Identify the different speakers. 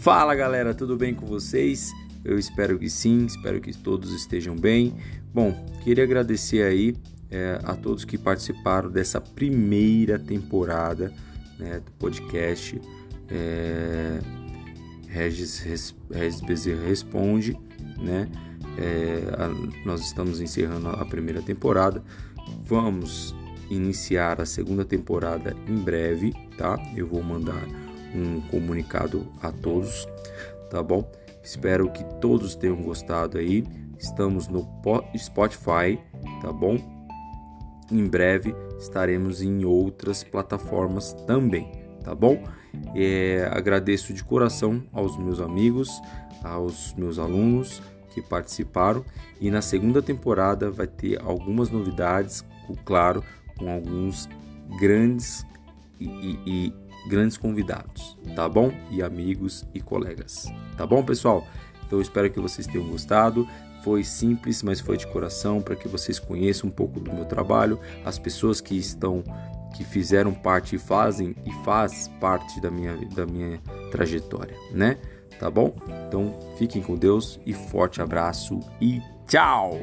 Speaker 1: Fala galera, tudo bem com vocês? Eu espero que sim, espero que todos estejam bem. Bom, queria agradecer aí é, a todos que participaram dessa primeira temporada né, do podcast é, Regis, Regis Bezerra Responde, né? É, a, nós estamos encerrando a primeira temporada. Vamos iniciar a segunda temporada em breve, tá? Eu vou mandar um comunicado a todos, tá bom? Espero que todos tenham gostado aí. Estamos no Spotify, tá bom? Em breve estaremos em outras plataformas também, tá bom? É, agradeço de coração aos meus amigos, aos meus alunos que participaram e na segunda temporada vai ter algumas novidades, claro, com alguns grandes e, e, e grandes convidados, tá bom? E amigos e colegas, tá bom, pessoal? Então espero que vocês tenham gostado. Foi simples, mas foi de coração para que vocês conheçam um pouco do meu trabalho, as pessoas que estão que fizeram parte e fazem e faz parte da minha da minha trajetória, né? Tá bom? Então fiquem com Deus e forte abraço e tchau.